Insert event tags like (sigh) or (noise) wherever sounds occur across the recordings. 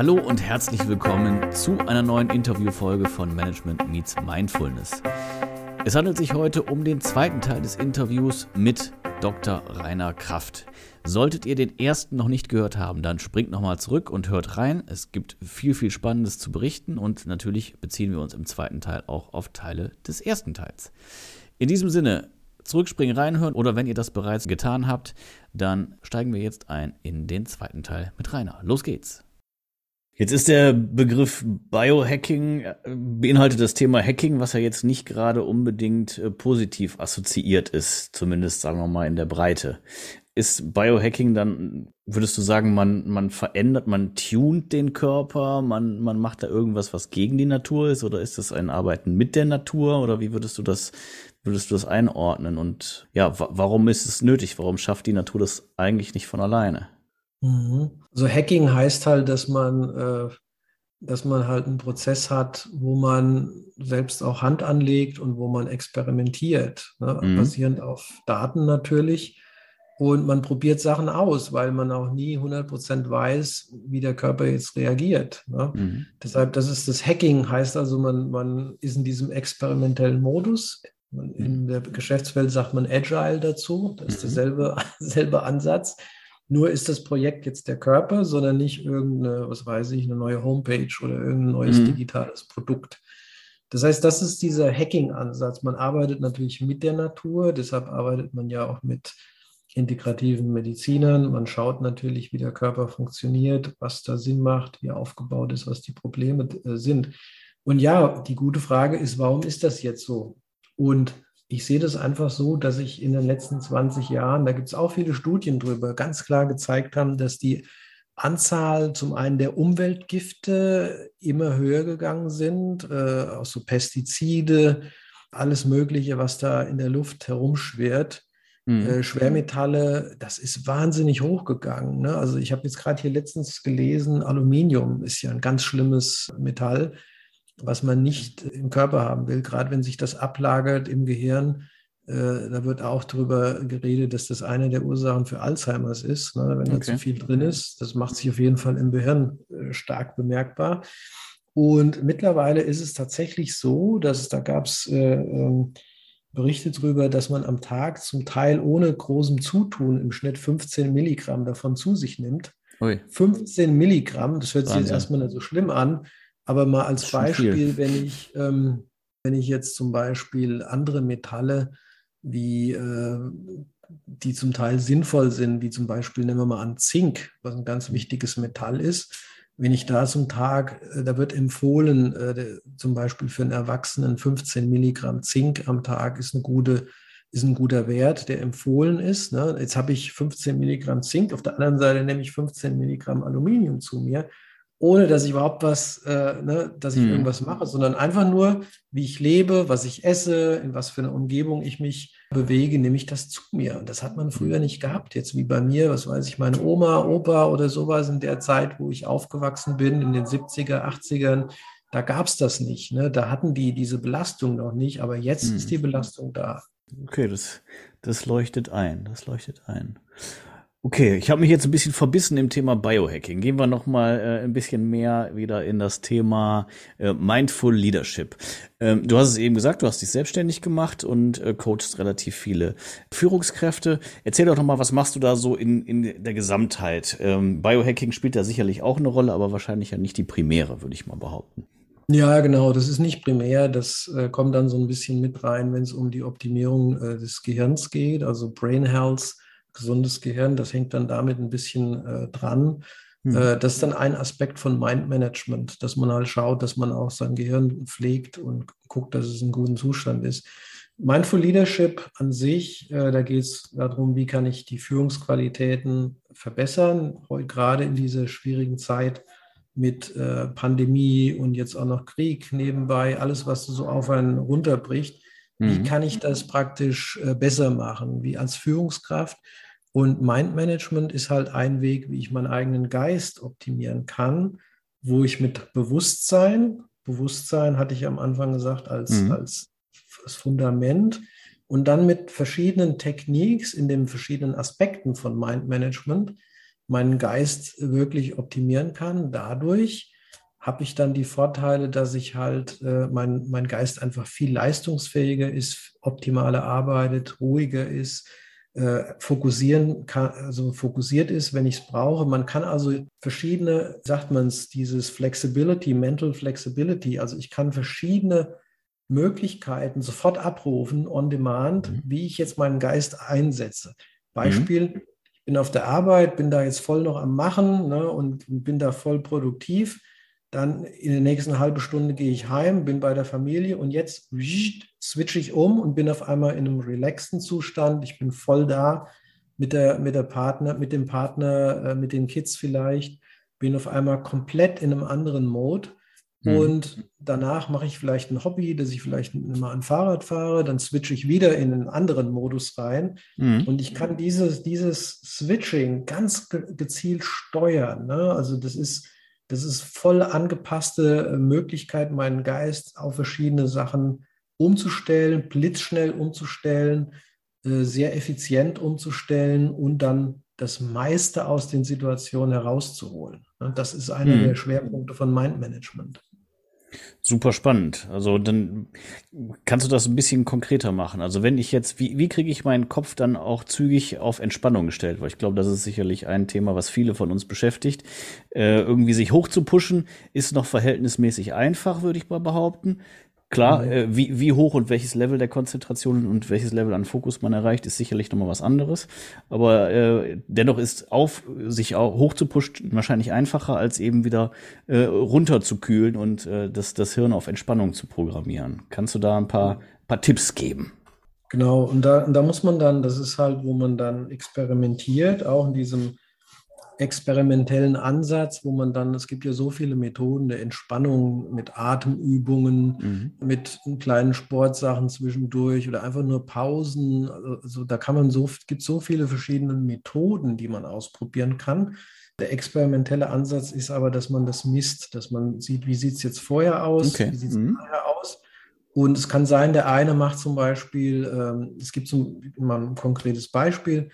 Hallo und herzlich willkommen zu einer neuen Interviewfolge von Management Meets Mindfulness. Es handelt sich heute um den zweiten Teil des Interviews mit Dr. Rainer Kraft. Solltet ihr den ersten noch nicht gehört haben, dann springt nochmal zurück und hört rein. Es gibt viel, viel Spannendes zu berichten und natürlich beziehen wir uns im zweiten Teil auch auf Teile des ersten Teils. In diesem Sinne, zurückspringen, reinhören oder wenn ihr das bereits getan habt, dann steigen wir jetzt ein in den zweiten Teil mit Rainer. Los geht's. Jetzt ist der Begriff Biohacking, äh, beinhaltet das Thema Hacking, was ja jetzt nicht gerade unbedingt äh, positiv assoziiert ist, zumindest sagen wir mal in der Breite. Ist Biohacking dann, würdest du sagen, man, man verändert, man tunt den Körper, man, man macht da irgendwas, was gegen die Natur ist, oder ist das ein Arbeiten mit der Natur, oder wie würdest du das, würdest du das einordnen? Und ja, warum ist es nötig? Warum schafft die Natur das eigentlich nicht von alleine? Mhm. Also Hacking heißt halt, dass man, äh, dass man halt einen Prozess hat, wo man selbst auch Hand anlegt und wo man experimentiert, ne? mhm. basierend auf Daten natürlich. Und man probiert Sachen aus, weil man auch nie 100% weiß, wie der Körper jetzt reagiert. Ne? Mhm. Deshalb, das ist das Hacking, heißt also, man, man ist in diesem experimentellen Modus. In mhm. der Geschäftswelt sagt man Agile dazu. Das ist mhm. derselbe, (laughs) derselbe Ansatz. Nur ist das Projekt jetzt der Körper, sondern nicht irgendeine, was weiß ich, eine neue Homepage oder irgendein neues mhm. digitales Produkt. Das heißt, das ist dieser Hacking-Ansatz. Man arbeitet natürlich mit der Natur, deshalb arbeitet man ja auch mit integrativen Medizinern. Man schaut natürlich, wie der Körper funktioniert, was da Sinn macht, wie er aufgebaut ist, was die Probleme äh, sind. Und ja, die gute Frage ist, warum ist das jetzt so? Und ich sehe das einfach so, dass ich in den letzten 20 Jahren, da gibt es auch viele Studien drüber, ganz klar gezeigt haben, dass die Anzahl zum einen der Umweltgifte immer höher gegangen sind, äh, auch so Pestizide, alles Mögliche, was da in der Luft herumschwirrt. Mhm. Äh, Schwermetalle, das ist wahnsinnig hochgegangen. Ne? Also ich habe jetzt gerade hier letztens gelesen, Aluminium ist ja ein ganz schlimmes Metall was man nicht im Körper haben will, gerade wenn sich das ablagert im Gehirn. Äh, da wird auch darüber geredet, dass das eine der Ursachen für Alzheimers ist, ne, wenn okay. da zu viel drin ist. Das macht sich auf jeden Fall im Gehirn äh, stark bemerkbar. Und mittlerweile ist es tatsächlich so, dass da gab es äh, ähm, Berichte darüber, dass man am Tag zum Teil ohne großem Zutun im Schnitt 15 Milligramm davon zu sich nimmt. Ui. 15 Milligramm, das hört sich jetzt erstmal nicht so schlimm an, aber mal als Beispiel, wenn ich, ähm, wenn ich jetzt zum Beispiel andere Metalle, wie, äh, die zum Teil sinnvoll sind, wie zum Beispiel, nehmen wir mal an Zink, was ein ganz wichtiges Metall ist, wenn ich da zum Tag, äh, da wird empfohlen, äh, zum Beispiel für einen Erwachsenen 15 Milligramm Zink am Tag ist eine gute ist ein guter Wert, der empfohlen ist. Ne? Jetzt habe ich 15 Milligramm Zink, auf der anderen Seite nehme ich 15 Milligramm Aluminium zu mir ohne dass ich überhaupt was, äh, ne, dass ich hm. irgendwas mache, sondern einfach nur, wie ich lebe, was ich esse, in was für einer Umgebung ich mich bewege, nehme ich das zu mir. Und das hat man früher hm. nicht gehabt. Jetzt wie bei mir, was weiß ich, meine Oma, Opa oder sowas in der Zeit, wo ich aufgewachsen bin, in den 70er, 80ern, da gab es das nicht. Ne? Da hatten die diese Belastung noch nicht, aber jetzt hm. ist die Belastung da. Okay, das, das leuchtet ein. Das leuchtet ein. Okay, ich habe mich jetzt ein bisschen verbissen im Thema Biohacking. Gehen wir noch mal äh, ein bisschen mehr wieder in das Thema äh, Mindful Leadership. Ähm, du hast es eben gesagt, du hast dich selbstständig gemacht und äh, coachst relativ viele Führungskräfte. Erzähl doch noch mal, was machst du da so in, in der Gesamtheit? Ähm, Biohacking spielt da sicherlich auch eine Rolle, aber wahrscheinlich ja nicht die primäre, würde ich mal behaupten. Ja, genau, das ist nicht primär. Das äh, kommt dann so ein bisschen mit rein, wenn es um die Optimierung äh, des Gehirns geht, also Brain Health gesundes Gehirn, das hängt dann damit ein bisschen äh, dran. Mhm. Äh, das ist dann ein Aspekt von Mind Management, dass man halt schaut, dass man auch sein Gehirn pflegt und guckt, dass es in gutem Zustand ist. Mindful Leadership an sich, äh, da geht es darum, wie kann ich die Führungsqualitäten verbessern, heute gerade in dieser schwierigen Zeit mit äh, Pandemie und jetzt auch noch Krieg nebenbei, alles, was so auf einen runterbricht. Wie mhm. kann ich das praktisch äh, besser machen, wie als Führungskraft? Und Mindmanagement ist halt ein Weg, wie ich meinen eigenen Geist optimieren kann, wo ich mit Bewusstsein, Bewusstsein hatte ich am Anfang gesagt, als, mhm. als, als Fundament und dann mit verschiedenen Techniques in den verschiedenen Aspekten von Mindmanagement meinen Geist wirklich optimieren kann. Dadurch habe ich dann die Vorteile, dass ich halt äh, mein, mein Geist einfach viel leistungsfähiger ist, optimaler arbeitet, ruhiger ist, äh, fokussieren kann, also fokussiert ist, wenn ich es brauche. Man kann also verschiedene, sagt man es, dieses Flexibility, Mental Flexibility, also ich kann verschiedene Möglichkeiten sofort abrufen, on demand, mhm. wie ich jetzt meinen Geist einsetze. Beispiel, mhm. ich bin auf der Arbeit, bin da jetzt voll noch am Machen ne, und bin da voll produktiv. Dann in der nächsten halben Stunde gehe ich heim, bin bei der Familie und jetzt switche ich um und bin auf einmal in einem relaxten Zustand. Ich bin voll da mit der, mit der Partner, mit dem Partner, äh, mit den Kids vielleicht, bin auf einmal komplett in einem anderen Mode. Mhm. Und danach mache ich vielleicht ein Hobby, dass ich vielleicht mal ein Fahrrad fahre, dann switche ich wieder in einen anderen Modus rein. Mhm. Und ich kann dieses, dieses Switching ganz gezielt steuern. Ne? Also das ist, das ist voll angepasste äh, Möglichkeit, meinen Geist auf verschiedene Sachen umzustellen, blitzschnell umzustellen, äh, sehr effizient umzustellen und dann das meiste aus den Situationen herauszuholen. Das ist einer hm. der Schwerpunkte von Mindmanagement. Super spannend. Also dann kannst du das ein bisschen konkreter machen. Also wenn ich jetzt, wie, wie kriege ich meinen Kopf dann auch zügig auf Entspannung gestellt? Weil ich glaube, das ist sicherlich ein Thema, was viele von uns beschäftigt. Äh, irgendwie sich hoch zu pushen, ist noch verhältnismäßig einfach, würde ich mal behaupten. Klar, mhm. äh, wie, wie hoch und welches Level der Konzentration und welches Level an Fokus man erreicht, ist sicherlich nochmal was anderes. Aber äh, dennoch ist auf, sich auch hoch zu pushen wahrscheinlich einfacher, als eben wieder äh, runter zu kühlen und äh, das, das Hirn auf Entspannung zu programmieren. Kannst du da ein paar, paar Tipps geben? Genau, und da, und da muss man dann, das ist halt, wo man dann experimentiert, auch in diesem experimentellen Ansatz, wo man dann, es gibt ja so viele Methoden der Entspannung mit Atemübungen, mhm. mit kleinen Sportsachen zwischendurch oder einfach nur Pausen. Also da kann man so, gibt so viele verschiedene Methoden, die man ausprobieren kann. Der experimentelle Ansatz ist aber, dass man das misst, dass man sieht, wie sieht es jetzt vorher aus, okay. wie sieht es mhm. nachher aus. Und es kann sein, der eine macht zum Beispiel, ähm, es gibt so mal ein konkretes Beispiel,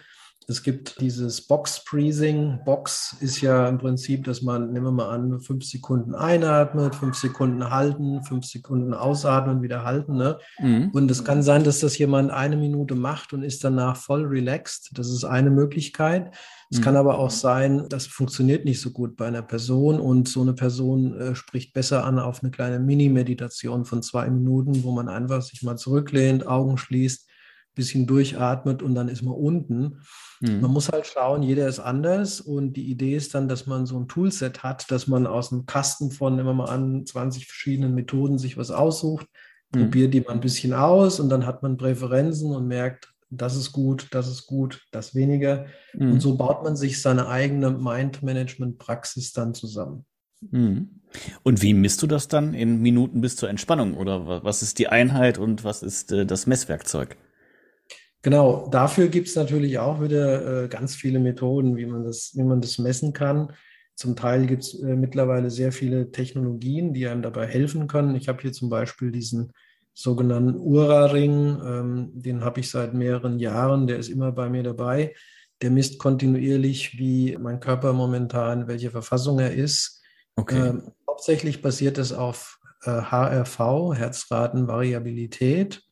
es gibt dieses Box-Freezing. Box ist ja im Prinzip, dass man, nehmen wir mal an, fünf Sekunden einatmet, fünf Sekunden halten, fünf Sekunden ausatmen, wieder halten. Ne? Mhm. Und es kann sein, dass das jemand eine Minute macht und ist danach voll relaxed. Das ist eine Möglichkeit. Es mhm. kann aber auch sein, das funktioniert nicht so gut bei einer Person und so eine Person äh, spricht besser an auf eine kleine Mini-Meditation von zwei Minuten, wo man einfach sich mal zurücklehnt, Augen schließt bisschen durchatmet und dann ist man unten. Mhm. Man muss halt schauen, jeder ist anders und die Idee ist dann, dass man so ein Toolset hat, dass man aus einem Kasten von, nehmen wir mal an, 20 verschiedenen Methoden sich was aussucht, mhm. probiert die mal ein bisschen aus und dann hat man Präferenzen und merkt, das ist gut, das ist gut, das weniger. Mhm. Und so baut man sich seine eigene Mind-Management-Praxis dann zusammen. Mhm. Und wie misst du das dann in Minuten bis zur Entspannung? Oder was ist die Einheit und was ist äh, das Messwerkzeug? Genau, dafür gibt es natürlich auch wieder äh, ganz viele Methoden, wie man das, wie man das messen kann. Zum Teil gibt es äh, mittlerweile sehr viele Technologien, die einem dabei helfen können. Ich habe hier zum Beispiel diesen sogenannten Ura-Ring, ähm, den habe ich seit mehreren Jahren, der ist immer bei mir dabei. Der misst kontinuierlich, wie mein Körper momentan, welche Verfassung er ist. Okay. Ähm, hauptsächlich basiert es auf äh, HRV, Herzratenvariabilität.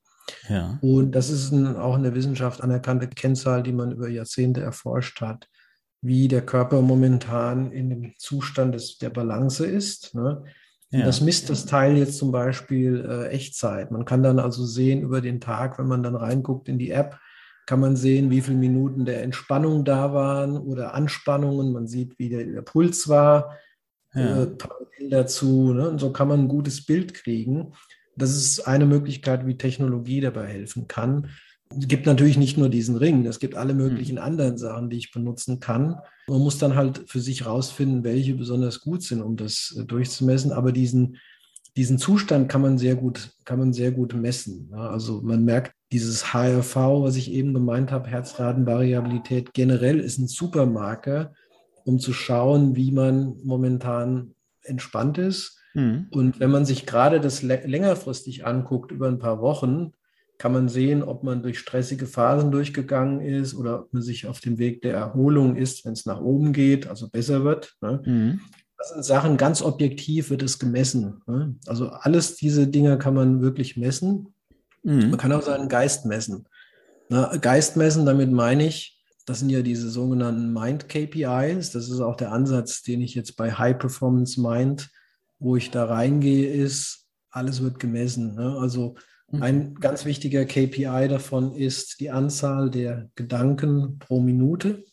Ja. Und das ist ein, auch in der Wissenschaft anerkannte Kennzahl, die man über Jahrzehnte erforscht hat, wie der Körper momentan in dem Zustand des, der Balance ist. Ne? Ja. Das misst das Teil jetzt zum Beispiel äh, Echtzeit. Man kann dann also sehen über den Tag, wenn man dann reinguckt in die App, kann man sehen, wie viele Minuten der Entspannung da waren oder Anspannungen. Man sieht, wie der, der Puls war, ja. äh, dazu. Ne? Und so kann man ein gutes Bild kriegen. Das ist eine Möglichkeit, wie Technologie dabei helfen kann. Es gibt natürlich nicht nur diesen Ring, es gibt alle möglichen anderen Sachen, die ich benutzen kann. Man muss dann halt für sich rausfinden, welche besonders gut sind, um das äh, durchzumessen. Aber diesen, diesen Zustand kann man sehr gut, kann man sehr gut messen. Also man merkt, dieses HRV, was ich eben gemeint habe, Herzratenvariabilität generell ist ein Supermarker, um zu schauen, wie man momentan entspannt ist Mhm. Und wenn man sich gerade das längerfristig anguckt, über ein paar Wochen, kann man sehen, ob man durch stressige Phasen durchgegangen ist oder ob man sich auf dem Weg der Erholung ist, wenn es nach oben geht, also besser wird. Ne? Mhm. Das sind Sachen, ganz objektiv wird es gemessen. Ne? Also alles diese Dinge kann man wirklich messen. Mhm. Man kann auch seinen Geist messen. Ne? Geist messen, damit meine ich, das sind ja diese sogenannten Mind KPIs. Das ist auch der Ansatz, den ich jetzt bei High Performance Mind, wo ich da reingehe, ist, alles wird gemessen. Ne? Also Mhm. Ein ganz wichtiger KPI davon ist die Anzahl der Gedanken pro Minute.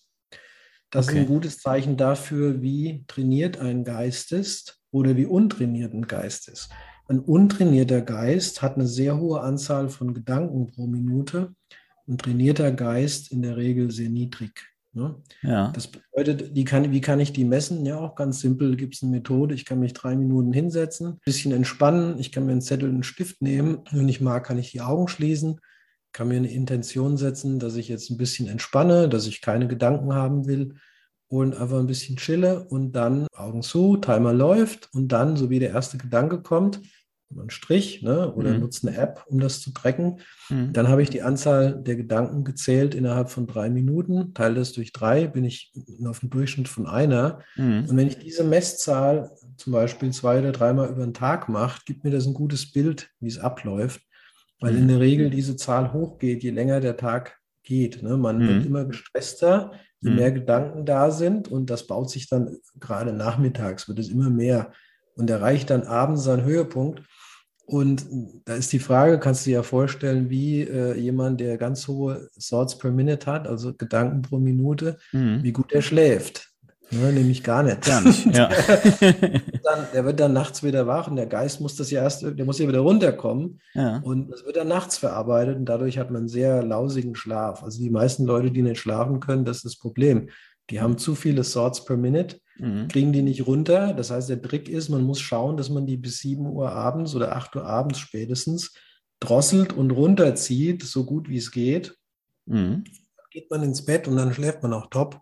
Das okay. ist ein gutes Zeichen dafür, wie trainiert ein Geist ist oder wie untrainiert ein Geist ist. Ein untrainierter Geist hat eine sehr hohe Anzahl von Gedanken pro Minute. Ein trainierter Geist in der Regel sehr niedrig. Ne? Ja. Das bedeutet, die kann, wie kann ich die messen? Ja, auch ganz simpel gibt es eine Methode. Ich kann mich drei Minuten hinsetzen, ein bisschen entspannen. Ich kann mir einen Zettel und einen Stift nehmen. Wenn ich mag, kann ich die Augen schließen, kann mir eine Intention setzen, dass ich jetzt ein bisschen entspanne, dass ich keine Gedanken haben will und einfach ein bisschen chille und dann Augen zu, Timer läuft und dann, so wie der erste Gedanke kommt, einen Strich ne, oder mhm. nutze eine App, um das zu tracken. Mhm. Dann habe ich die Anzahl der Gedanken gezählt innerhalb von drei Minuten, teile das durch drei, bin ich auf einem Durchschnitt von einer. Mhm. Und wenn ich diese Messzahl zum Beispiel zwei oder dreimal über den Tag mache, gibt mir das ein gutes Bild, wie es abläuft, weil in mhm. der Regel diese Zahl hochgeht, je länger der Tag geht. Ne? Man wird mhm. immer gestresster, je mhm. mehr Gedanken da sind und das baut sich dann gerade nachmittags, wird es immer mehr und erreicht dann abends seinen Höhepunkt. Und da ist die Frage, kannst du dir ja vorstellen, wie äh, jemand, der ganz hohe Thoughts per Minute hat, also Gedanken pro Minute, mhm. wie gut er schläft. Ne, nämlich gar nicht. Gar nicht, ja. (laughs) dann, der wird dann nachts wieder wach und der Geist muss das ja erst, der muss ja wieder runterkommen. Ja. Und das wird dann nachts verarbeitet und dadurch hat man einen sehr lausigen Schlaf. Also die meisten Leute, die nicht schlafen können, das ist das Problem. Die haben zu viele Thoughts per Minute mhm. kriegen die nicht runter. Das heißt, der Trick ist, man muss schauen, dass man die bis 7 Uhr abends oder 8 Uhr abends spätestens drosselt und runterzieht, so gut wie es geht. Mhm. Dann geht man ins Bett und dann schläft man auch top.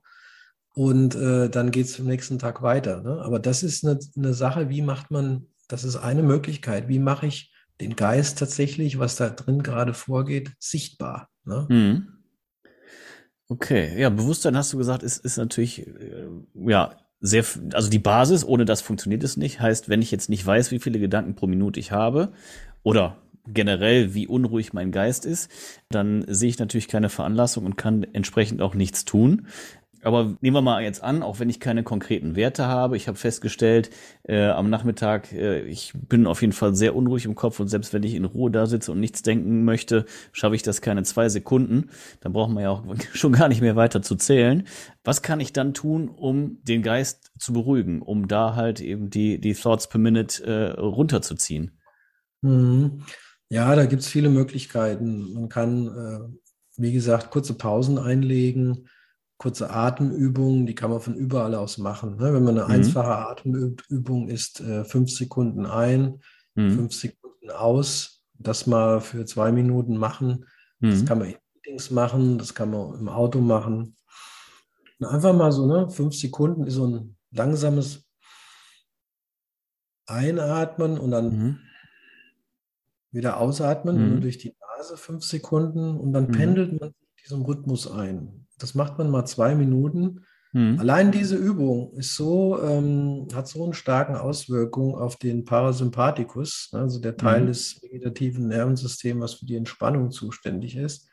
Und äh, dann geht es am nächsten Tag weiter. Ne? Aber das ist eine, eine Sache, wie macht man, das ist eine Möglichkeit, wie mache ich den Geist tatsächlich, was da drin gerade vorgeht, sichtbar. Ne? Mhm. Okay, ja, Bewusstsein hast du gesagt, ist, ist natürlich, äh, ja, sehr, also die Basis, ohne das funktioniert es nicht. Heißt, wenn ich jetzt nicht weiß, wie viele Gedanken pro Minute ich habe oder generell, wie unruhig mein Geist ist, dann sehe ich natürlich keine Veranlassung und kann entsprechend auch nichts tun. Aber nehmen wir mal jetzt an, auch wenn ich keine konkreten Werte habe, ich habe festgestellt, äh, am Nachmittag, äh, ich bin auf jeden Fall sehr unruhig im Kopf und selbst wenn ich in Ruhe da sitze und nichts denken möchte, schaffe ich das keine zwei Sekunden. Dann braucht man ja auch (laughs) schon gar nicht mehr weiter zu zählen. Was kann ich dann tun, um den Geist zu beruhigen, um da halt eben die, die Thoughts per Minute äh, runterzuziehen? Mhm. Ja, da gibt es viele Möglichkeiten. Man kann, äh, wie gesagt, kurze Pausen einlegen kurze Atemübungen, die kann man von überall aus machen. Ne? Wenn man eine mhm. einfache Atemübung ist, äh, fünf Sekunden ein, mhm. fünf Sekunden aus, das mal für zwei Minuten machen. Mhm. Das kann man in Meetings machen, das kann man im Auto machen. Und einfach mal so, ne, fünf Sekunden ist so ein langsames Einatmen und dann mhm. wieder ausatmen mhm. durch die Nase fünf Sekunden und dann mhm. pendelt man diesem Rhythmus ein. Das macht man mal zwei Minuten. Mhm. Allein diese Übung ist so, ähm, hat so eine starke Auswirkung auf den Parasympathikus, also der Teil mhm. des vegetativen Nervensystems, was für die Entspannung zuständig ist,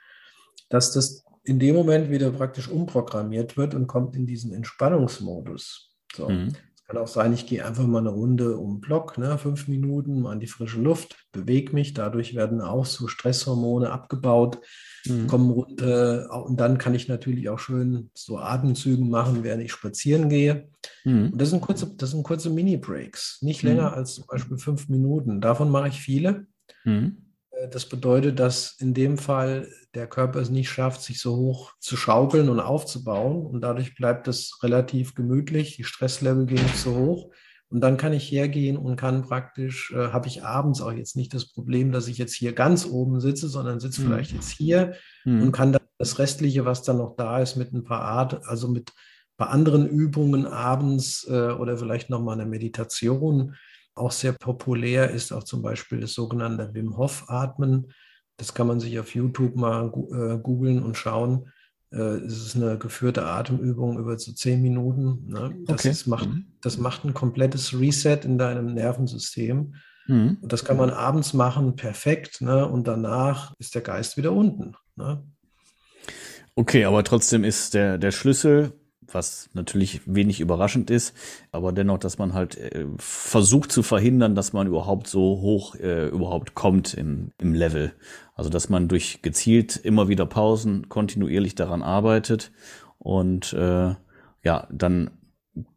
dass das in dem Moment wieder praktisch umprogrammiert wird und kommt in diesen Entspannungsmodus. So. Mhm. Kann auch sein, ich gehe einfach mal eine Runde um den Block, ne, fünf Minuten mal in die frische Luft, bewege mich, dadurch werden auch so Stresshormone abgebaut, mhm. kommen runter. Und dann kann ich natürlich auch schön so Atemzügen machen, während ich spazieren gehe. Mhm. Und das sind kurze, das sind kurze Mini-Breaks, nicht mhm. länger als zum Beispiel fünf Minuten. Davon mache ich viele. Mhm. Äh, das bedeutet, dass in dem Fall der Körper es nicht schafft, sich so hoch zu schaukeln und aufzubauen. Und dadurch bleibt es relativ gemütlich. Die Stresslevel gehen nicht so hoch. Und dann kann ich hergehen und kann praktisch, äh, habe ich abends auch jetzt nicht das Problem, dass ich jetzt hier ganz oben sitze, sondern sitze mhm. vielleicht jetzt hier mhm. und kann dann das Restliche, was dann noch da ist, mit ein paar Art, also mit bei anderen Übungen abends äh, oder vielleicht nochmal eine Meditation auch sehr populär ist, auch zum Beispiel das sogenannte Wim Hof Atmen. Das kann man sich auf YouTube mal äh, googeln und schauen. Äh, es ist eine geführte Atemübung über so zehn Minuten. Ne? Das, okay. ist, macht, mhm. das macht ein komplettes Reset in deinem Nervensystem. Mhm. Und das kann man abends machen, perfekt. Ne? Und danach ist der Geist wieder unten. Ne? Okay, aber trotzdem ist der, der Schlüssel, was natürlich wenig überraschend ist, aber dennoch, dass man halt äh, versucht zu verhindern, dass man überhaupt so hoch äh, überhaupt kommt im, im Level. Also dass man durch gezielt immer wieder Pausen kontinuierlich daran arbeitet und äh, ja, dann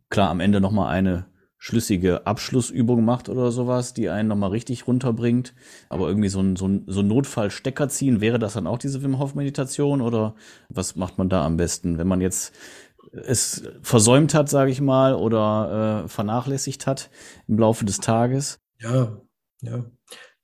klar am Ende nochmal eine schlüssige Abschlussübung macht oder sowas, die einen nochmal richtig runterbringt. Aber irgendwie so ein, so ein, so ein Notfallstecker ziehen, wäre das dann auch diese Wim Hof Meditation oder was macht man da am besten, wenn man jetzt es versäumt hat, sage ich mal, oder äh, vernachlässigt hat im Laufe des Tages? Ja, ja.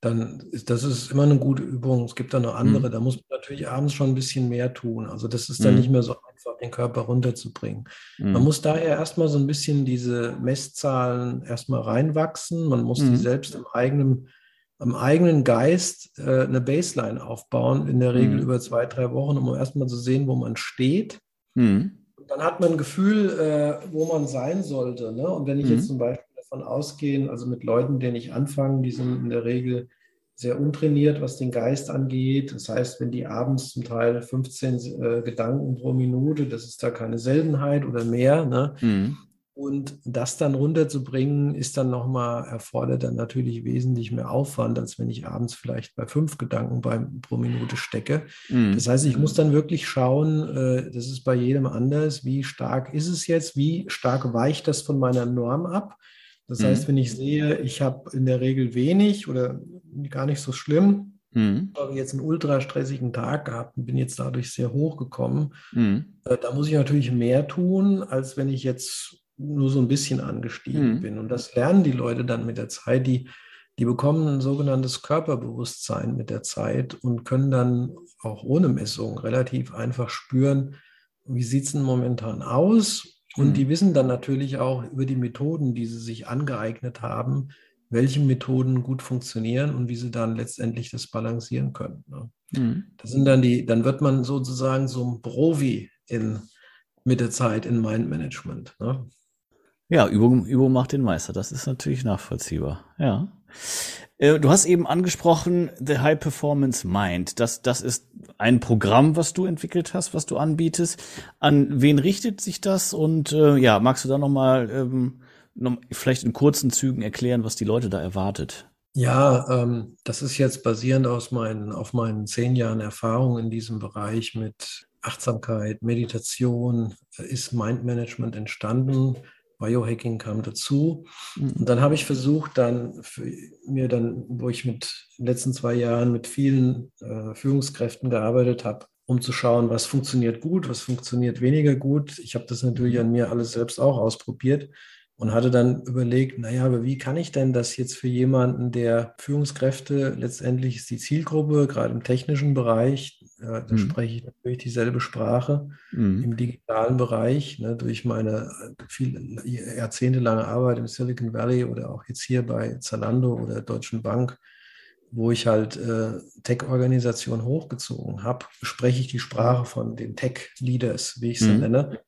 Dann ist das ist immer eine gute Übung. Es gibt da noch andere. Mhm. Da muss man natürlich abends schon ein bisschen mehr tun. Also das ist dann mhm. nicht mehr so einfach, den Körper runterzubringen. Mhm. Man muss daher erstmal so ein bisschen diese Messzahlen erstmal reinwachsen. Man muss die mhm. selbst im eigenen, am eigenen Geist äh, eine Baseline aufbauen, in der Regel mhm. über zwei, drei Wochen, um erstmal zu sehen, wo man steht. Mhm dann hat man ein Gefühl, äh, wo man sein sollte. Ne? Und wenn ich mhm. jetzt zum Beispiel davon ausgehe, also mit Leuten, denen ich anfange, die sind in der Regel sehr untrainiert, was den Geist angeht. Das heißt, wenn die abends zum Teil 15 äh, Gedanken pro Minute, das ist da keine Seltenheit oder mehr, ne? Mhm. Und das dann runterzubringen, ist dann nochmal, erfordert dann natürlich wesentlich mehr Aufwand, als wenn ich abends vielleicht bei fünf Gedanken beim, pro Minute stecke. Mhm. Das heißt, ich muss dann wirklich schauen, äh, das ist bei jedem anders, wie stark ist es jetzt, wie stark weicht das von meiner Norm ab. Das mhm. heißt, wenn ich sehe, ich habe in der Regel wenig oder gar nicht so schlimm, mhm. habe jetzt einen ultra stressigen Tag gehabt und bin jetzt dadurch sehr hoch gekommen, mhm. äh, da muss ich natürlich mehr tun, als wenn ich jetzt nur so ein bisschen angestiegen mhm. bin. Und das lernen die Leute dann mit der Zeit. Die, die bekommen ein sogenanntes Körperbewusstsein mit der Zeit und können dann auch ohne Messung relativ einfach spüren, wie sieht es denn momentan aus. Und mhm. die wissen dann natürlich auch über die Methoden, die sie sich angeeignet haben, welche Methoden gut funktionieren und wie sie dann letztendlich das balancieren können. Ne? Mhm. Das sind dann die, dann wird man sozusagen so ein Profi in, mit der Zeit in Mindmanagement. Ne? Ja, Übung, Übung macht den Meister. Das ist natürlich nachvollziehbar. Ja. Äh, du hast eben angesprochen, The High Performance Mind. Das, das ist ein Programm, was du entwickelt hast, was du anbietest. An wen richtet sich das? Und äh, ja, magst du da nochmal ähm, noch, vielleicht in kurzen Zügen erklären, was die Leute da erwartet? Ja, ähm, das ist jetzt basierend aus meinen, auf meinen zehn Jahren Erfahrung in diesem Bereich mit Achtsamkeit, Meditation, äh, ist Mindmanagement entstanden Biohacking kam dazu. Mhm. Und dann habe ich versucht, dann für mir dann, wo ich mit den letzten zwei Jahren mit vielen äh, Führungskräften gearbeitet habe, um zu schauen, was funktioniert gut, was funktioniert weniger gut. Ich habe das natürlich an mir alles selbst auch ausprobiert und hatte dann überlegt, naja, aber wie kann ich denn das jetzt für jemanden, der Führungskräfte letztendlich ist die Zielgruppe, gerade im technischen Bereich, äh, da mhm. spreche ich natürlich dieselbe Sprache, mhm. im digitalen Bereich, ne, durch meine viel, jahrzehntelange Arbeit im Silicon Valley oder auch jetzt hier bei Zalando oder Deutschen Bank, wo ich halt äh, Tech-Organisationen hochgezogen habe, spreche ich die Sprache von den Tech-Leaders, wie ich sie mhm. nenne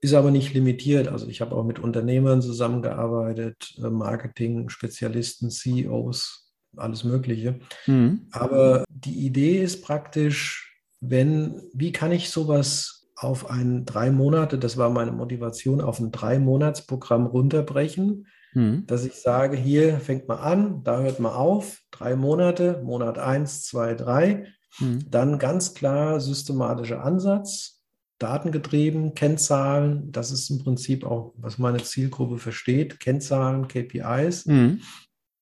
ist aber nicht limitiert. Also ich habe auch mit Unternehmern zusammengearbeitet, äh, Marketing-Spezialisten, CEOs, alles Mögliche. Mhm. Aber die Idee ist praktisch, wenn, wie kann ich sowas auf ein drei Monate, das war meine Motivation, auf ein drei Monatsprogramm runterbrechen, mhm. dass ich sage, hier fängt man an, da hört man auf, drei Monate, Monat eins, zwei, drei, mhm. dann ganz klar systematischer Ansatz, datengetrieben, Kennzahlen, das ist im Prinzip auch, was meine Zielgruppe versteht, Kennzahlen, KPIs. Mhm.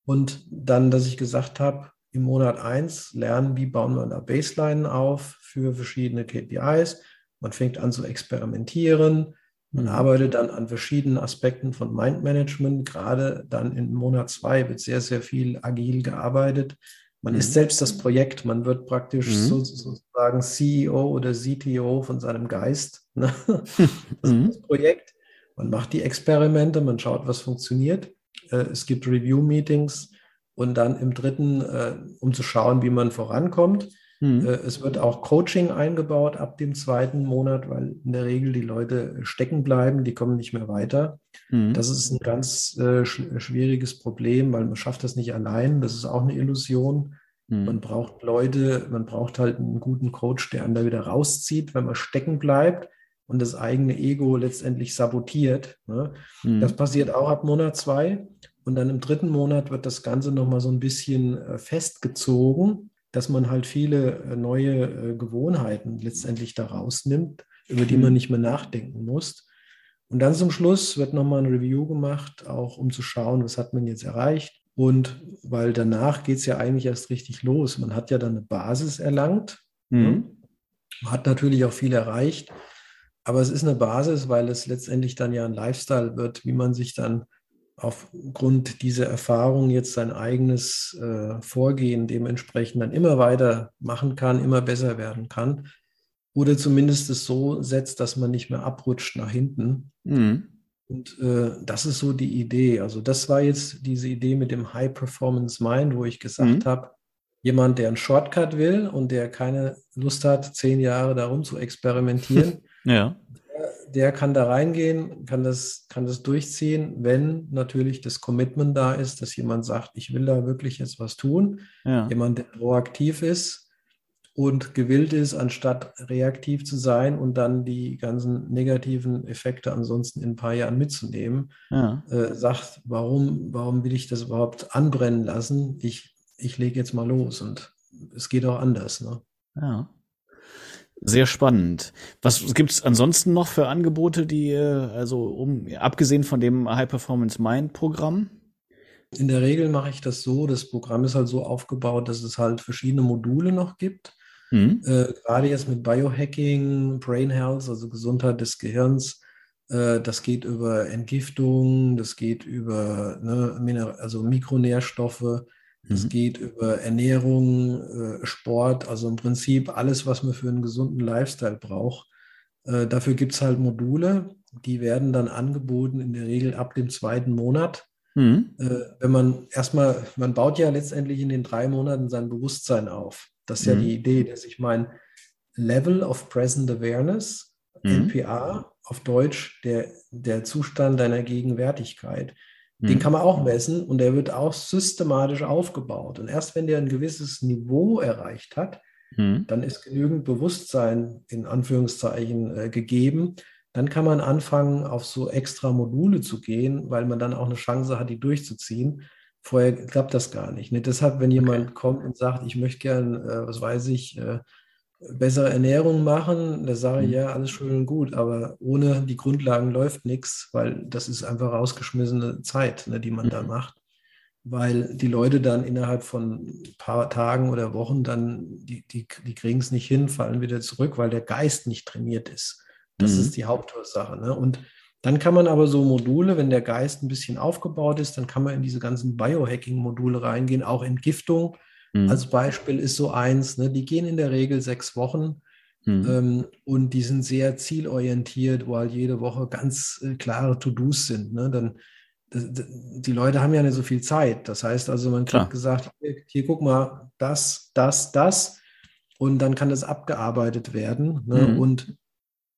Und dann, dass ich gesagt habe, im Monat 1 lernen, wie bauen wir da Baseline auf für verschiedene KPIs. Man fängt an zu experimentieren. Man mhm. arbeitet dann an verschiedenen Aspekten von Mindmanagement. Gerade dann in Monat 2 wird sehr, sehr viel agil gearbeitet. Man mhm. ist selbst das Projekt, man wird praktisch mhm. so, sozusagen CEO oder CTO von seinem Geist. Ne? (laughs) (laughs) Das mhm. ist das Projekt. Man macht die Experimente, man schaut, was funktioniert. Äh, es gibt Review-Meetings und dann im dritten, äh, um zu schauen, wie man vorankommt. Mhm. Äh, es wird auch Coaching eingebaut ab dem zweiten Monat, weil in der Regel die Leute stecken bleiben, die kommen nicht mehr weiter. Mhm. Das ist ein ganz äh, schwieriges Problem, weil man schafft das nicht allein. Das ist auch eine Illusion. Mhm. Man braucht Leute, man braucht halt einen guten Coach, der einen da wieder rauszieht, wenn man stecken bleibt und das eigene Ego letztendlich sabotiert. Ne? Mhm. Das passiert auch ab Monat zwei. Und dann im dritten Monat wird das Ganze nochmal so ein bisschen äh, festgezogen, dass man halt viele äh, neue äh, Gewohnheiten letztendlich da rausnimmt, über die man mhm. nicht mehr nachdenken muss. Und dann zum Schluss wird nochmal ein Review gemacht, auch um zu schauen, was hat man jetzt erreicht. Und weil danach geht es ja eigentlich erst richtig los. Man hat ja dann eine Basis erlangt. Mhm. Man hat natürlich auch viel erreicht. Aber es ist eine Basis, weil es letztendlich dann ja ein Lifestyle wird, wie man sich dann aufgrund dieser Erfahrung jetzt sein eigenes äh, Vorgehen dementsprechend dann immer weiter machen kann, immer besser werden kann. Oder zumindest es so setzt, dass man nicht mehr abrutscht nach hinten. Mhm. Und äh, das ist so die Idee. Also das war jetzt diese Idee mit dem High Performance Mind, wo ich gesagt mhm. habe, jemand, der einen Shortcut will und der keine Lust hat, zehn Jahre darum zu experimentieren, (laughs) ja. Der, kann da reingehen, kann das, kann das durchziehen, wenn natürlich das Commitment da ist, dass jemand sagt, ich will da wirklich jetzt was tun. Ja. Jemand, der proaktiv ist und gewillt ist, anstatt reaktiv zu sein und dann die ganzen negativen Effekte ansonsten in ein paar Jahren mitzunehmen, ja. äh, sagt, warum, warum will ich das überhaupt anbrennen lassen? Ich, ich lege jetzt mal los und es geht auch anders. Ne? Ja. Sehr spannend. Was gibt es ansonsten noch für Angebote, die, äh, also um, abgesehen von dem High Performance Mind Programm? In der Regel mache ich das so, das Programm ist halt so aufgebaut, dass es halt verschiedene Module noch gibt. Mhm. Äh, gerade jetzt mit Biohacking, Brain Health, also Gesundheit des Gehirns, äh, das geht über Entgiftung, das geht über ne, also Mikronährstoffe, das mhm. geht über Ernährung, äh, Sport, also im Prinzip alles, was man für einen gesunden Lifestyle braucht. Äh, dafür gibt es halt Module, die werden dann angeboten in der Regel ab dem zweiten Monat. Mhm. Äh, wenn man erstmal, man baut ja letztendlich in den drei Monaten sein Bewusstsein auf. Das ist mhm. ja die Idee, dass ich mein Level of Present Awareness, mhm. NPA, auf Deutsch der, der Zustand deiner Gegenwärtigkeit, den mhm. kann man auch messen und der wird auch systematisch aufgebaut. Und erst wenn der ein gewisses Niveau erreicht hat, mhm. dann ist genügend Bewusstsein in Anführungszeichen äh, gegeben. Dann kann man anfangen, auf so extra Module zu gehen, weil man dann auch eine Chance hat, die durchzuziehen. Vorher klappt das gar nicht. Ne? Deshalb, wenn jemand okay. kommt und sagt, ich möchte gern, äh, was weiß ich, äh, bessere Ernährung machen, da sage ich, mhm. ja, alles schön und gut, aber ohne die Grundlagen läuft nichts, weil das ist einfach rausgeschmissene Zeit, ne, die man mhm. da macht. Weil die Leute dann innerhalb von ein paar Tagen oder Wochen dann, die, die, die kriegen es nicht hin, fallen wieder zurück, weil der Geist nicht trainiert ist. Das mhm. ist die Hauptursache. Ne? Und dann kann man aber so Module, wenn der Geist ein bisschen aufgebaut ist, dann kann man in diese ganzen Biohacking-Module reingehen, auch Entgiftung Mhm. Als Beispiel ist so eins, ne, die gehen in der Regel sechs Wochen mhm. ähm, und die sind sehr zielorientiert, wo halt jede Woche ganz äh, klare To-Dos sind. Ne? Dann, die Leute haben ja nicht so viel Zeit. Das heißt also, man kriegt gesagt, hier, hier, guck mal, das, das, das. Und dann kann das abgearbeitet werden. Ne? Mhm. Und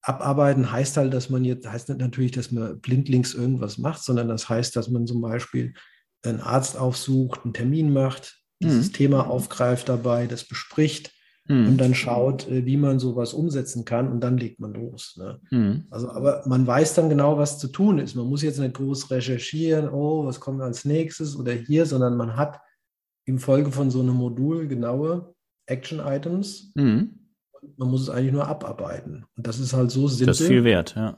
abarbeiten heißt halt, dass man jetzt, heißt nicht natürlich, dass man blindlings irgendwas macht, sondern das heißt, dass man zum Beispiel einen Arzt aufsucht, einen Termin macht, dieses mhm. Thema aufgreift dabei, das bespricht mhm. und dann schaut, äh, wie man sowas umsetzen kann und dann legt man los. Ne? Mhm. Also, aber man weiß dann genau, was zu tun ist. Man muss jetzt nicht groß recherchieren, oh, was kommt als nächstes oder hier, sondern man hat im Folge von so einem Modul genaue Action-Items. Mhm. Man muss es eigentlich nur abarbeiten. Und das ist halt so simpel. Das ist viel wert, ja.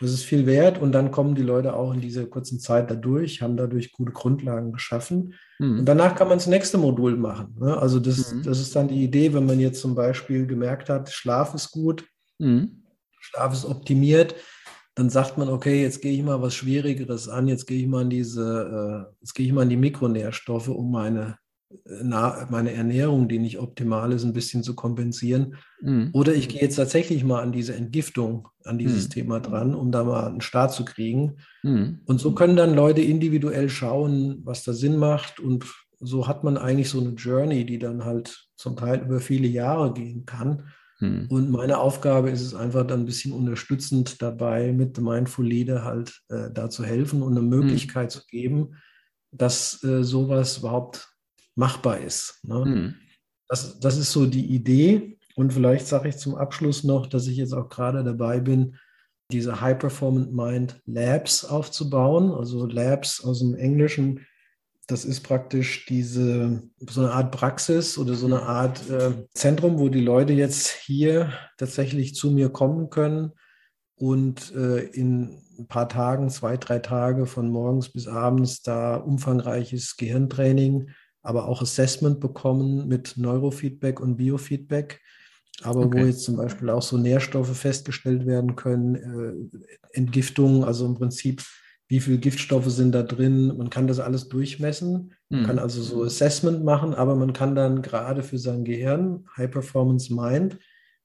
Das ist viel wert und dann kommen die Leute auch in dieser kurzen Zeit dadurch, haben dadurch gute Grundlagen geschaffen. Mhm. Und danach kann man das nächste Modul machen. Ne? Also das, mhm. das ist dann die Idee, wenn man jetzt zum Beispiel gemerkt hat, Schlaf ist gut, mhm. Schlaf ist optimiert, dann sagt man, okay, jetzt gehe ich mal was Schwierigeres an, jetzt gehe ich mal in diese, äh, jetzt gehe ich mal in die Mikronährstoffe, um meine meine Ernährung, die nicht optimal ist, ein bisschen zu kompensieren. Mhm. Oder ich gehe jetzt tatsächlich mal an diese Entgiftung, an dieses mhm. Thema dran, um da mal einen Start zu kriegen. Mhm. Und so können dann Leute individuell schauen, was da Sinn macht und so hat man eigentlich so eine Journey, die dann halt zum Teil über viele Jahre gehen kann. Hm. Und meine Aufgabe ist es einfach dann ein bisschen unterstützend dabei, mit Mindful Leader halt äh, da zu helfen und eine hm. Möglichkeit zu geben, dass äh, sowas überhaupt machbar ist. Ne? Hm. Das, das ist so die Idee. Und vielleicht sage ich zum Abschluss noch, dass ich jetzt auch gerade dabei bin, diese High Performant Mind Labs aufzubauen. Also Labs aus dem Englischen das ist praktisch diese so eine Art Praxis oder so eine Art äh, Zentrum, wo die Leute jetzt hier tatsächlich zu mir kommen können und äh, in ein paar Tagen, zwei, drei Tage von morgens bis abends da umfangreiches Gehirntraining, aber auch Assessment bekommen mit Neurofeedback und Biofeedback. Aber okay. wo jetzt zum Beispiel auch so Nährstoffe festgestellt werden können, äh, Entgiftungen, also im Prinzip wie viele Giftstoffe sind da drin. Man kann das alles durchmessen. Man mhm. kann also so Assessment machen, aber man kann dann gerade für sein Gehirn, High Performance Mind,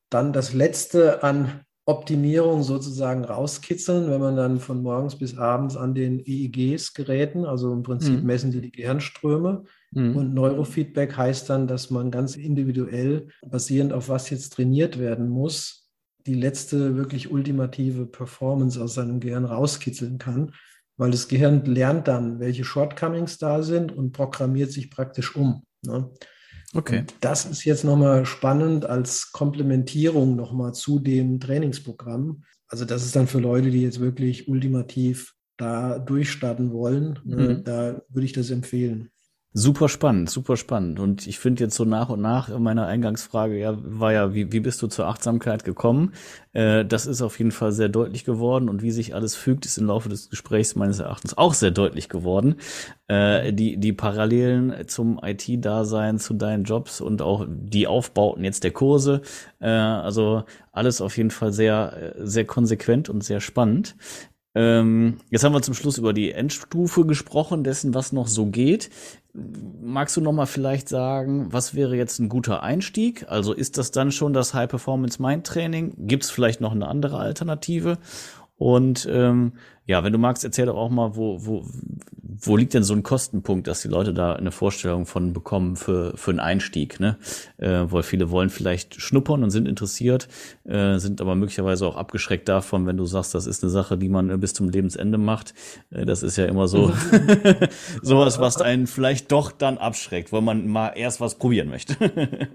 dann das Letzte an Optimierung sozusagen rauskitzeln, wenn man dann von morgens bis abends an den EEGs Geräten, also im Prinzip mhm. messen die die Gehirnströme. Mhm. Und Neurofeedback heißt dann, dass man ganz individuell, basierend auf was jetzt trainiert werden muss, die letzte wirklich ultimative Performance aus seinem Gehirn rauskitzeln kann weil das Gehirn lernt dann, welche Shortcomings da sind und programmiert sich praktisch um. Ne? Okay. Und das ist jetzt nochmal spannend als Komplementierung nochmal zu dem Trainingsprogramm. Also das ist dann für Leute, die jetzt wirklich ultimativ da durchstarten wollen, ne? mhm. da würde ich das empfehlen. Super spannend, super spannend. Und ich finde jetzt so nach und nach meine Eingangsfrage ja, war ja, wie, wie bist du zur Achtsamkeit gekommen? Äh, das ist auf jeden Fall sehr deutlich geworden und wie sich alles fügt, ist im Laufe des Gesprächs meines Erachtens auch sehr deutlich geworden. Äh, die, die Parallelen zum IT-Dasein, zu deinen Jobs und auch die Aufbauten jetzt der Kurse, äh, also alles auf jeden Fall sehr, sehr konsequent und sehr spannend. Ähm, jetzt haben wir zum Schluss über die Endstufe gesprochen, dessen, was noch so geht. Magst du noch mal vielleicht sagen, was wäre jetzt ein guter Einstieg? Also ist das dann schon das High Performance Mind Training? Gibt es vielleicht noch eine andere Alternative? Und ähm, ja, wenn du magst, erzähl doch auch mal, wo, wo, wo liegt denn so ein Kostenpunkt, dass die Leute da eine Vorstellung von bekommen für, für einen Einstieg, ne? Äh, weil viele wollen vielleicht schnuppern und sind interessiert, äh, sind aber möglicherweise auch abgeschreckt davon, wenn du sagst, das ist eine Sache, die man bis zum Lebensende macht. Äh, das ist ja immer so (laughs) (laughs) sowas, was einen vielleicht doch dann abschreckt, weil man mal erst was probieren möchte. (laughs)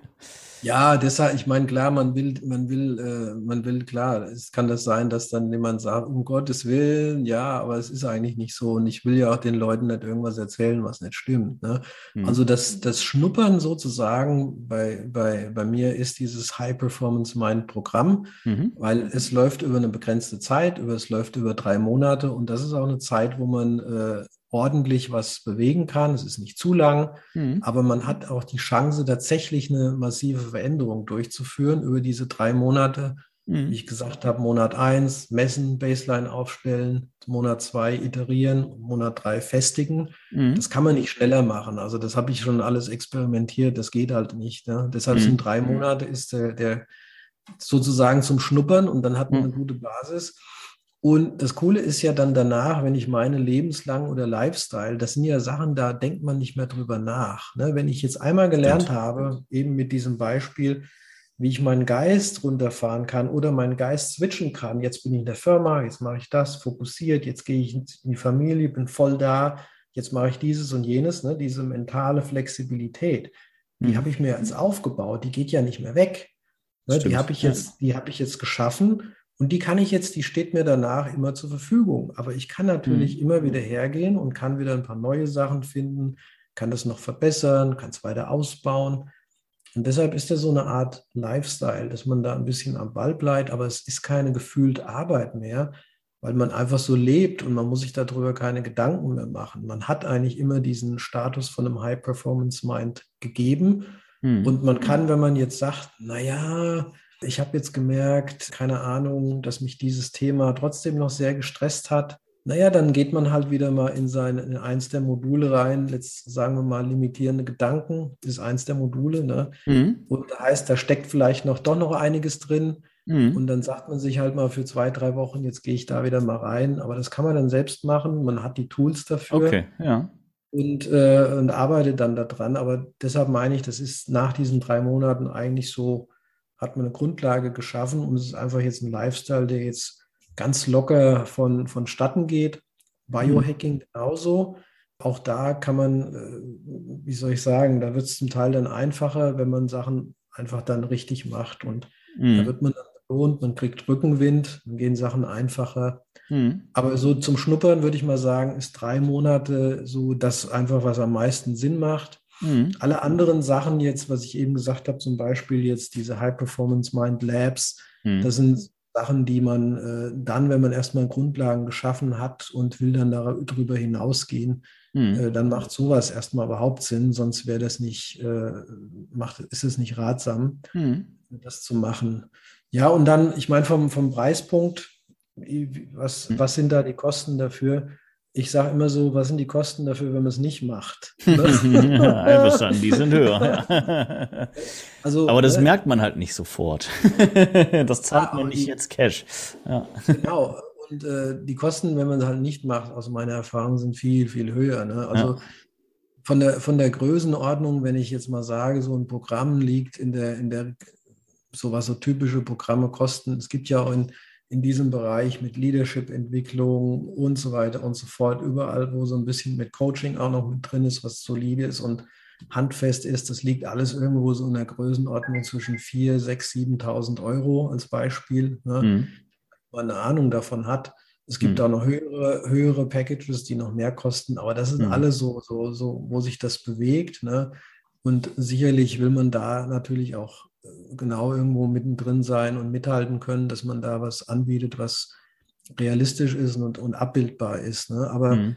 Ja, deshalb, ich meine, klar, man will, man will, äh, man will, klar, es kann das sein, dass dann jemand sagt, um Gottes Willen, ja, aber es ist eigentlich nicht so. Und ich will ja auch den Leuten nicht irgendwas erzählen, was nicht stimmt. Ne? Mhm. Also das, das Schnuppern sozusagen bei, bei, bei mir ist dieses High Performance Mind Programm, mhm. weil es läuft über eine begrenzte Zeit, über, es läuft über drei Monate und das ist auch eine Zeit, wo man äh, ordentlich was bewegen kann. Es ist nicht zu lang, mhm. aber man hat auch die Chance, tatsächlich eine massive Veränderung durchzuführen über diese drei Monate. Mhm. Wie ich gesagt habe, Monat eins messen, Baseline aufstellen, Monat zwei iterieren, Monat drei festigen. Mhm. Das kann man nicht schneller machen. Also das habe ich schon alles experimentiert. Das geht halt nicht. Ne? Deshalb sind mhm. drei Monate ist der, der sozusagen zum Schnuppern und dann hat man mhm. eine gute Basis. Und das Coole ist ja dann danach, wenn ich meine lebenslang oder Lifestyle, das sind ja Sachen, da denkt man nicht mehr drüber nach. Ne? Wenn ich jetzt einmal gelernt Stimmt. habe, eben mit diesem Beispiel, wie ich meinen Geist runterfahren kann oder meinen Geist switchen kann. Jetzt bin ich in der Firma, jetzt mache ich das, fokussiert, jetzt gehe ich in die Familie, bin voll da, jetzt mache ich dieses und jenes, ne? diese mentale Flexibilität. Die mhm. habe ich mir jetzt aufgebaut, die geht ja nicht mehr weg. Ne? Die habe ich jetzt, die habe ich jetzt geschaffen und die kann ich jetzt, die steht mir danach immer zur Verfügung. Aber ich kann natürlich mhm. immer wieder hergehen und kann wieder ein paar neue Sachen finden, kann das noch verbessern, kann es weiter ausbauen. Und deshalb ist das so eine Art Lifestyle, dass man da ein bisschen am Ball bleibt, aber es ist keine gefühlte Arbeit mehr, weil man einfach so lebt und man muss sich darüber keine Gedanken mehr machen. Man hat eigentlich immer diesen Status von einem High-Performance-Mind gegeben. Mhm. Und man kann, wenn man jetzt sagt, naja, ich habe jetzt gemerkt, keine Ahnung, dass mich dieses Thema trotzdem noch sehr gestresst hat. Naja, dann geht man halt wieder mal in, sein, in eins der Module rein. Jetzt sagen wir mal, limitierende Gedanken ist eins der Module. Ne? Mhm. Und das heißt, da steckt vielleicht noch doch noch einiges drin. Mhm. Und dann sagt man sich halt mal für zwei, drei Wochen, jetzt gehe ich da wieder mal rein. Aber das kann man dann selbst machen. Man hat die Tools dafür. Okay, ja. und, äh, und arbeite dann daran. Aber deshalb meine ich, das ist nach diesen drei Monaten eigentlich so, hat man eine Grundlage geschaffen und es ist einfach jetzt ein Lifestyle, der jetzt ganz locker von, vonstatten geht. Biohacking genauso. Auch da kann man, äh, wie soll ich sagen, da wird es zum Teil dann einfacher, wenn man Sachen einfach dann richtig macht. Und mhm. da wird man dann belohnt, man kriegt Rückenwind, dann gehen Sachen einfacher. Mhm. Aber so zum Schnuppern würde ich mal sagen, ist drei Monate so das einfach, was am meisten Sinn macht. Mhm. Alle anderen Sachen jetzt, was ich eben gesagt habe, zum Beispiel jetzt diese High Performance Mind Labs, mhm. das sind Sachen, die man äh, dann, wenn man erstmal Grundlagen geschaffen hat und will dann darüber hinausgehen, mhm. äh, dann macht sowas erstmal überhaupt Sinn, sonst wäre das nicht, äh, macht, ist es nicht ratsam, mhm. das zu machen. Ja, und dann, ich meine, vom, vom Preispunkt, was, hm. was sind da die Kosten dafür? Ich sage immer so, was sind die Kosten dafür, wenn man es nicht macht? (laughs) Einverstanden, die sind höher. also, Aber das äh, merkt man halt nicht sofort. das zahlt ja, man nicht die, jetzt Cash. Ja. Genau. Und äh, die Kosten, wenn man es halt nicht macht, aus meiner Erfahrung, sind viel, viel höher. Ne? Also ja. von, der, von der Größenordnung, wenn ich jetzt mal sage, so ein Programm liegt in der, in der so was so typische Programme kosten. Es gibt ja auch in, in diesem Bereich mit Leadership-Entwicklung und so weiter und so fort, überall, wo so ein bisschen mit Coaching auch noch mit drin ist, was solide ist und handfest ist, das liegt alles irgendwo so in der Größenordnung zwischen 4.000, 6.000, 7.000 Euro als Beispiel. Ne? Mhm. Man eine Ahnung davon hat. Es gibt mhm. auch noch höhere, höhere Packages, die noch mehr kosten, aber das sind mhm. alle so, so, so, wo sich das bewegt. Ne? Und sicherlich will man da natürlich auch genau irgendwo mittendrin sein und mithalten können, dass man da was anbietet, was realistisch ist und, und abbildbar ist. Ne? Aber mhm.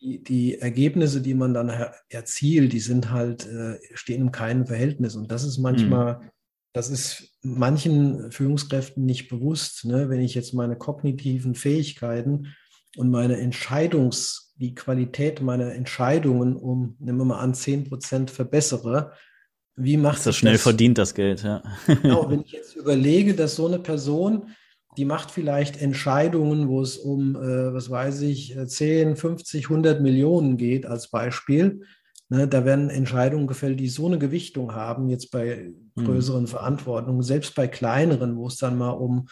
die, die, Ergebnisse, die man dann erzielt, die sind halt, äh, stehen in keinem Verhältnis. Und das ist manchmal, mhm. das ist manchen Führungskräften nicht bewusst. Ne? Wenn ich jetzt meine kognitiven Fähigkeiten und meine Entscheidungs, die Qualität meiner Entscheidungen um, nehmen wir mal an, 10 Prozent verbessere, wie macht das schnell das? verdient das Geld, ja. Genau, wenn (laughs) ich jetzt überlege, dass so eine Person, die macht vielleicht Entscheidungen, wo es um, äh, was weiß ich, 10, 50, 100 Millionen geht als Beispiel. Ne, da werden Entscheidungen gefällt, die so eine Gewichtung haben, jetzt bei hm. größeren mhm. Verantwortungen, selbst bei kleineren, wo es dann mal um,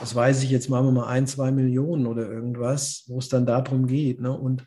was weiß ich, jetzt machen wir mal ein, zwei Millionen oder irgendwas, wo es dann darum geht. Ne? Und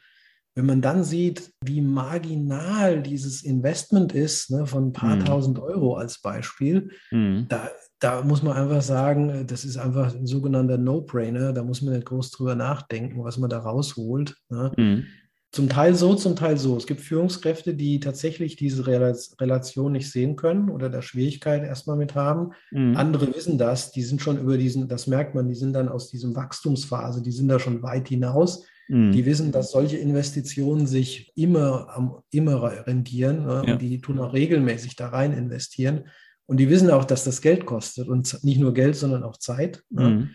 wenn man dann sieht, wie marginal dieses Investment ist, ne, von ein paar mhm. tausend Euro als Beispiel, mhm. da, da muss man einfach sagen, das ist einfach ein sogenannter No-Brainer. Da muss man nicht groß drüber nachdenken, was man da rausholt. Ne. Mhm. Zum Teil so, zum Teil so. Es gibt Führungskräfte, die tatsächlich diese Relation nicht sehen können oder da Schwierigkeiten erstmal mit haben. Mhm. Andere wissen das, die sind schon über diesen, das merkt man, die sind dann aus diesem Wachstumsphase, die sind da schon weit hinaus Mhm. Die wissen, dass solche Investitionen sich immer, immer rentieren ne? ja. und die tun auch regelmäßig da rein investieren. Und die wissen auch, dass das Geld kostet und nicht nur Geld, sondern auch Zeit. Ne? Mhm.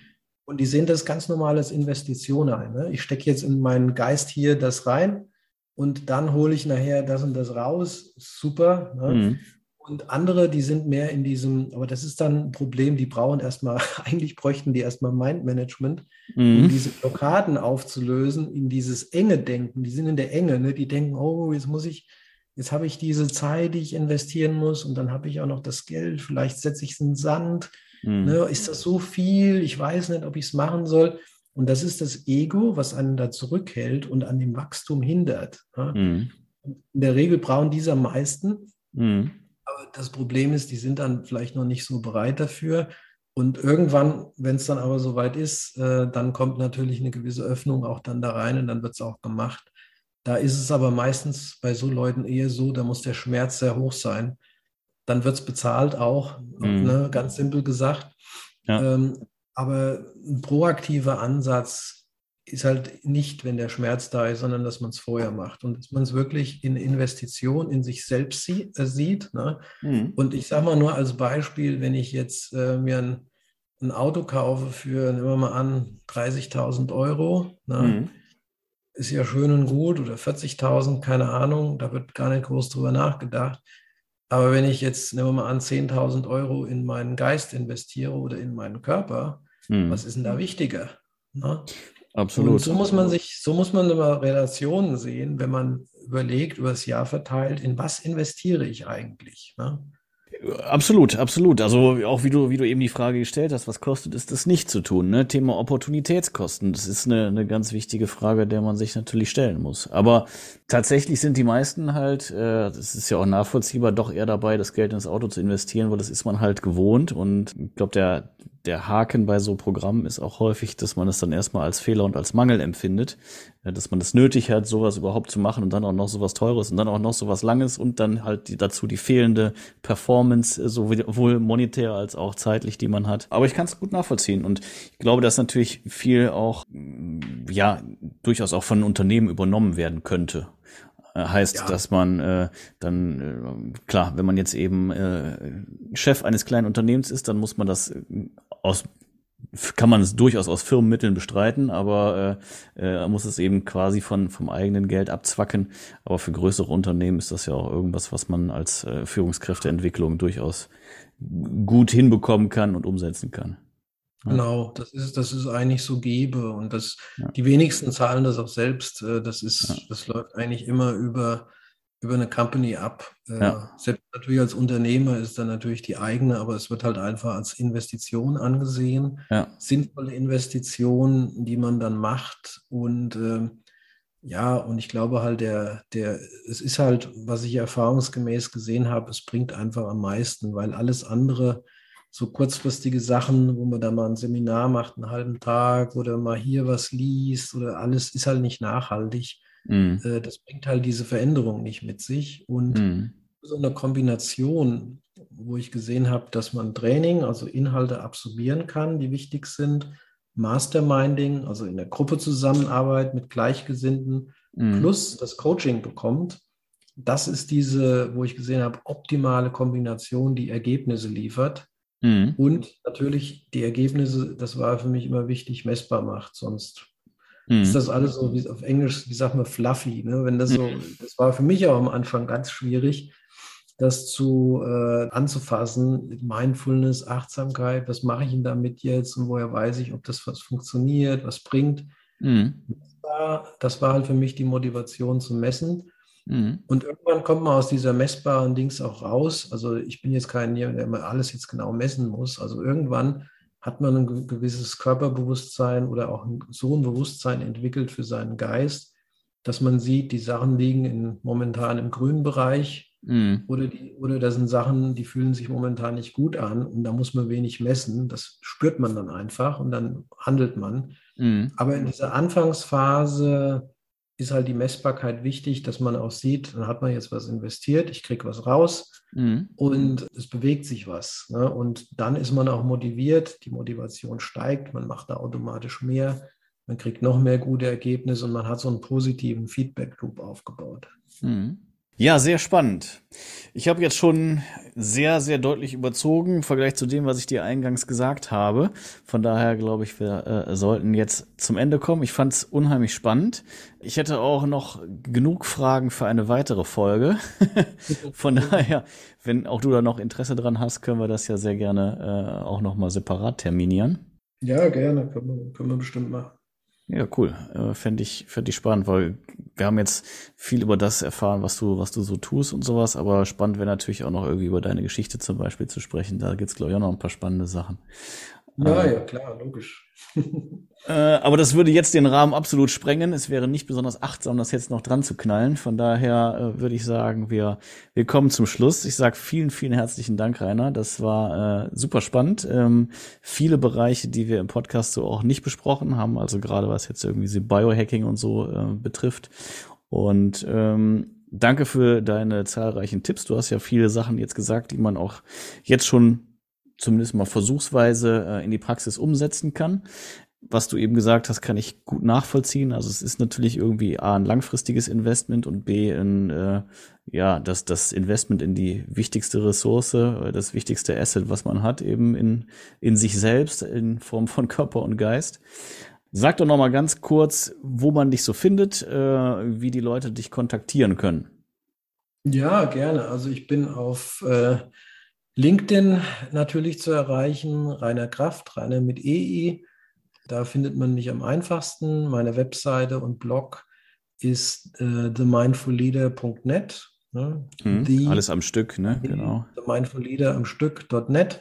Und die sehen das ganz normal als Investition ein. Ne? Ich stecke jetzt in meinen Geist hier das rein und dann hole ich nachher das und das raus. Super. Ne? Mhm. Und andere, die sind mehr in diesem, aber das ist dann ein Problem, die brauchen erstmal, (laughs) eigentlich bräuchten die erstmal Mindmanagement, mhm. um diese Blockaden aufzulösen, in dieses enge Denken. Die sind in der Enge, ne? die denken, oh, jetzt muss ich, jetzt habe ich diese Zeit, die ich investieren muss und dann habe ich auch noch das Geld, vielleicht setze ich es in den Sand. Mhm. Ne? Ist das so viel? Ich weiß nicht, ob ich es machen soll. Und das ist das Ego, was einen da zurückhält und an dem Wachstum hindert. Ne? Mhm. In der Regel brauchen diese am meisten. Das Problem ist, die sind dann vielleicht noch nicht so bereit dafür. Und irgendwann, wenn es dann aber soweit ist, äh, dann kommt natürlich eine gewisse Öffnung auch dann da rein und dann wird es auch gemacht. Da ist es aber meistens bei so Leuten eher so, da muss der Schmerz sehr hoch sein. Dann wird es bezahlt auch, mhm. ne, ganz simpel gesagt. Ja. Ähm, aber ein proaktiver Ansatz ist halt nicht, wenn der Schmerz da ist, sondern dass man es vorher macht und dass man es wirklich in Investition in sich selbst sie, äh, sieht. Ne? Mhm. Und ich sage mal nur als Beispiel, wenn ich jetzt äh, mir ein, ein, Auto kaufe für, nehmen wir mal an, 30.000 Euro, ne? mhm. ist ja schön und gut, oder 40.000, keine Ahnung, da wird gar nicht groß drüber nachgedacht. Aber wenn ich jetzt, nehmen wir mal an, 10.000 Euro in meinen Geist investiere oder in meinen Körper, mhm. was ist denn da wichtiger? Ne? Absolut. Und so muss man sich, so muss man immer Relationen sehen, wenn man überlegt, über das Jahr verteilt, in was investiere ich eigentlich? Ne? Absolut, absolut. Also auch wie du, wie du eben die Frage gestellt hast, was kostet es, das nicht zu tun? Ne? Thema Opportunitätskosten, das ist eine, eine ganz wichtige Frage, der man sich natürlich stellen muss. Aber tatsächlich sind die meisten halt, äh, das ist ja auch nachvollziehbar, doch eher dabei, das Geld ins Auto zu investieren, weil das ist man halt gewohnt. Und ich glaube, der, der Haken bei so Programmen ist auch häufig, dass man es dann erstmal als Fehler und als Mangel empfindet, dass man es nötig hat, sowas überhaupt zu machen und dann auch noch sowas Teures und dann auch noch sowas Langes und dann halt die, dazu die fehlende Performance, sowohl monetär als auch zeitlich, die man hat. Aber ich kann es gut nachvollziehen und ich glaube, dass natürlich viel auch, ja, durchaus auch von Unternehmen übernommen werden könnte äh, heißt, ja. dass man äh, dann, äh, klar, wenn man jetzt eben äh, Chef eines kleinen Unternehmens ist, dann muss man das äh, aus kann man es durchaus aus Firmenmitteln bestreiten, aber äh, äh, muss es eben quasi von vom eigenen Geld abzwacken. Aber für größere Unternehmen ist das ja auch irgendwas, was man als äh, Führungskräfteentwicklung durchaus gut hinbekommen kann und umsetzen kann. Genau, das ist, das ist eigentlich so gebe und das, ja. die wenigsten zahlen das auch selbst. Äh, das ist, ja. das läuft eigentlich immer über, über eine Company ab. Äh, ja. Selbst natürlich als Unternehmer ist dann natürlich die eigene, aber es wird halt einfach als Investition angesehen. Sinnvolle Investition, die man dann macht und äh, ja, und ich glaube halt, der, der, es ist halt, was ich erfahrungsgemäß gesehen habe, es bringt einfach am meisten, weil alles andere, so kurzfristige Sachen, wo man da mal ein Seminar macht, einen halben Tag oder mal hier was liest oder alles ist halt nicht nachhaltig. Mm. Das bringt halt diese Veränderung nicht mit sich. Und mm. so eine Kombination, wo ich gesehen habe, dass man Training, also Inhalte absorbieren kann, die wichtig sind, Masterminding, also in der Gruppe Zusammenarbeit mit Gleichgesinnten, mm. plus das Coaching bekommt. Das ist diese, wo ich gesehen habe, optimale Kombination, die Ergebnisse liefert Mhm. Und natürlich die Ergebnisse, das war für mich immer wichtig, messbar macht. Sonst mhm. ist das alles so, wie auf Englisch, wie sagt man, fluffy. Ne? Wenn das so, mhm. das war für mich auch am Anfang ganz schwierig, das zu äh, anzufassen. Mindfulness, Achtsamkeit, was mache ich denn damit jetzt und woher weiß ich, ob das was funktioniert, was bringt. Mhm. Das, war, das war halt für mich die Motivation zu messen. Mhm. Und irgendwann kommt man aus dieser messbaren Dings auch raus. Also ich bin jetzt kein, der immer alles jetzt genau messen muss. Also irgendwann hat man ein gewisses Körperbewusstsein oder auch so ein Bewusstsein entwickelt für seinen Geist, dass man sieht, die Sachen liegen in, momentan im grünen Bereich mhm. oder, die, oder das sind Sachen, die fühlen sich momentan nicht gut an und da muss man wenig messen. Das spürt man dann einfach und dann handelt man. Mhm. Aber in dieser Anfangsphase ist halt die Messbarkeit wichtig, dass man auch sieht, dann hat man jetzt was investiert, ich kriege was raus mhm. und es bewegt sich was. Ne? Und dann ist man auch motiviert, die Motivation steigt, man macht da automatisch mehr, man kriegt noch mehr gute Ergebnisse und man hat so einen positiven Feedback-Loop aufgebaut. Mhm. Ja, sehr spannend. Ich habe jetzt schon sehr, sehr deutlich überzogen im Vergleich zu dem, was ich dir eingangs gesagt habe. Von daher glaube ich, wir äh, sollten jetzt zum Ende kommen. Ich fand es unheimlich spannend. Ich hätte auch noch genug Fragen für eine weitere Folge. (laughs) Von daher, wenn auch du da noch Interesse dran hast, können wir das ja sehr gerne äh, auch noch mal separat terminieren. Ja, gerne, können wir, können wir bestimmt machen. Ja, cool. Äh, Fände ich, fänd ich spannend, weil wir haben jetzt viel über das erfahren, was du, was du so tust und sowas, aber spannend wäre natürlich auch noch irgendwie über deine Geschichte zum Beispiel zu sprechen. Da gibt's glaube ich, auch noch ein paar spannende Sachen. Ja, ja, klar, logisch. (laughs) äh, aber das würde jetzt den Rahmen absolut sprengen. Es wäre nicht besonders achtsam, das jetzt noch dran zu knallen. Von daher äh, würde ich sagen, wir, wir kommen zum Schluss. Ich sage vielen, vielen herzlichen Dank, Rainer. Das war äh, super spannend. Ähm, viele Bereiche, die wir im Podcast so auch nicht besprochen haben, also gerade was jetzt irgendwie so Biohacking und so äh, betrifft. Und ähm, danke für deine zahlreichen Tipps. Du hast ja viele Sachen jetzt gesagt, die man auch jetzt schon zumindest mal versuchsweise äh, in die Praxis umsetzen kann. Was du eben gesagt hast, kann ich gut nachvollziehen. Also es ist natürlich irgendwie A, ein langfristiges Investment und B, ein, äh, ja, das, das Investment in die wichtigste Ressource, äh, das wichtigste Asset, was man hat, eben in, in sich selbst, in Form von Körper und Geist. Sag doch noch mal ganz kurz, wo man dich so findet, äh, wie die Leute dich kontaktieren können. Ja, gerne. Also ich bin auf äh, LinkedIn natürlich zu erreichen, Rainer Kraft, Rainer mit EI. Da findet man mich am einfachsten. Meine Webseite und Blog ist äh, themindfulleader.net. Ne? Mhm, alles am Stück, ne? Genau. Themindfulleader am Stück.net.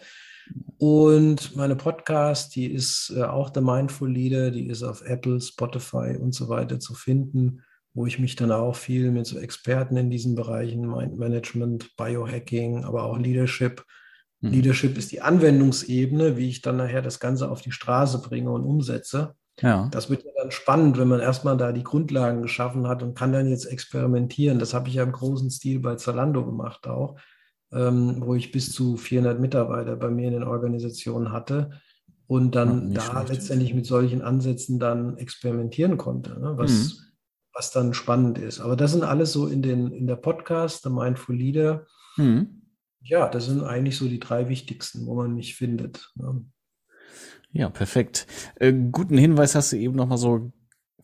Und meine Podcast, die ist äh, auch The Mindful Leader, die ist auf Apple, Spotify und so weiter zu finden, wo ich mich dann auch viel mit so Experten in diesen Bereichen, Mind Management, Biohacking, aber auch Leadership. Mhm. Leadership ist die Anwendungsebene, wie ich dann nachher das Ganze auf die Straße bringe und umsetze. Ja. Das wird ja dann spannend, wenn man erstmal da die Grundlagen geschaffen hat und kann dann jetzt experimentieren. Das habe ich ja im großen Stil bei Zalando gemacht auch ähm, wo ich bis zu 400 Mitarbeiter bei mir in den Organisationen hatte und dann ja, da schlecht. letztendlich mit solchen Ansätzen dann experimentieren konnte, ne? was, mhm. Was dann spannend ist. Aber das sind alles so in, den, in der Podcast, der Mindful Leader. Mhm. Ja, das sind eigentlich so die drei wichtigsten, wo man mich findet. Ne? Ja, perfekt. Äh, guten Hinweis hast du eben noch mal so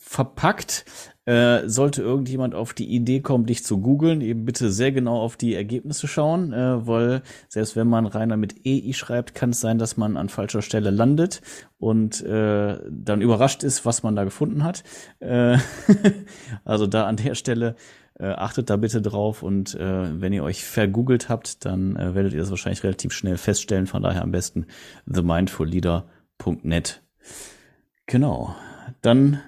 verpackt. Äh, sollte irgendjemand auf die Idee kommen, dich zu googeln, eben bitte sehr genau auf die Ergebnisse schauen, äh, weil selbst wenn man Rainer mit EI schreibt, kann es sein, dass man an falscher Stelle landet und äh, dann überrascht ist, was man da gefunden hat. Äh, (laughs) also da an der Stelle äh, achtet da bitte drauf und äh, wenn ihr euch vergoogelt habt, dann äh, werdet ihr das wahrscheinlich relativ schnell feststellen. Von daher am besten themindfulleader.net. Genau. Dann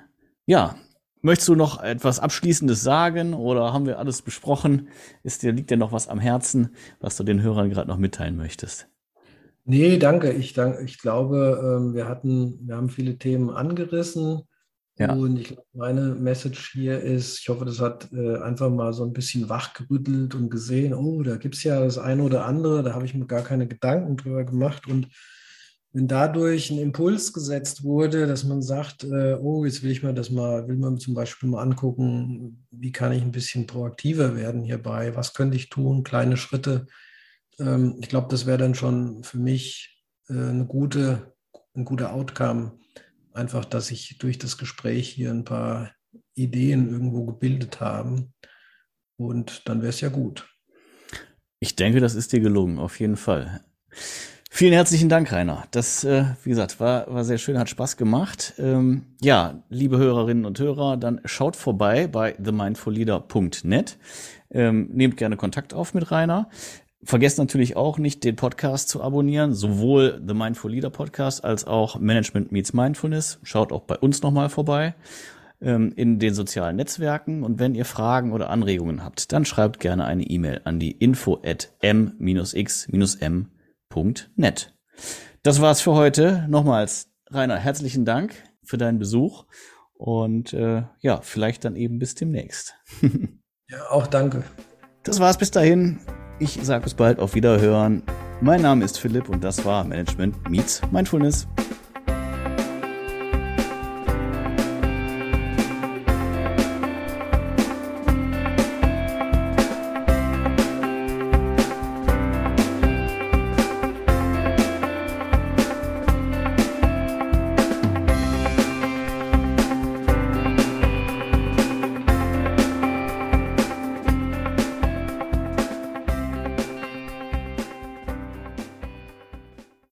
ja, möchtest du noch etwas Abschließendes sagen oder haben wir alles besprochen? Ist dir, liegt dir noch was am Herzen, was du den Hörern gerade noch mitteilen möchtest? Nee, danke. Ich, danke, ich glaube, ähm, wir hatten, wir haben viele Themen angerissen. Ja. Und ich glaube, meine Message hier ist, ich hoffe, das hat äh, einfach mal so ein bisschen wachgerüttelt und gesehen, oh, da gibt es ja das eine oder andere, da habe ich mir gar keine Gedanken drüber gemacht. Und wenn dadurch ein Impuls gesetzt wurde, dass man sagt, äh, oh, jetzt will ich mir das mal, will man zum Beispiel mal angucken, wie kann ich ein bisschen proaktiver werden hierbei, was könnte ich tun, kleine Schritte. Ähm, ich glaube, das wäre dann schon für mich äh, eine gute, ein guter Outcome. Einfach, dass ich durch das Gespräch hier ein paar Ideen irgendwo gebildet habe. Und dann wäre es ja gut. Ich denke, das ist dir gelungen, auf jeden Fall. Vielen herzlichen Dank, Rainer. Das, äh, wie gesagt, war, war sehr schön, hat Spaß gemacht. Ähm, ja, liebe Hörerinnen und Hörer, dann schaut vorbei bei themindfulleader.net. Ähm, nehmt gerne Kontakt auf mit Rainer. Vergesst natürlich auch nicht, den Podcast zu abonnieren, sowohl The Mindful Leader Podcast als auch Management Meets Mindfulness. Schaut auch bei uns nochmal vorbei ähm, in den sozialen Netzwerken. Und wenn ihr Fragen oder Anregungen habt, dann schreibt gerne eine E-Mail an die info at m-x-m www.ftf.net. Das war's für heute. Nochmals, Rainer, herzlichen Dank für deinen Besuch und äh, ja, vielleicht dann eben bis demnächst. (laughs) ja, auch danke. Das war's bis dahin. Ich sage bis bald auf Wiederhören. Mein Name ist Philipp und das war Management Meets Mindfulness.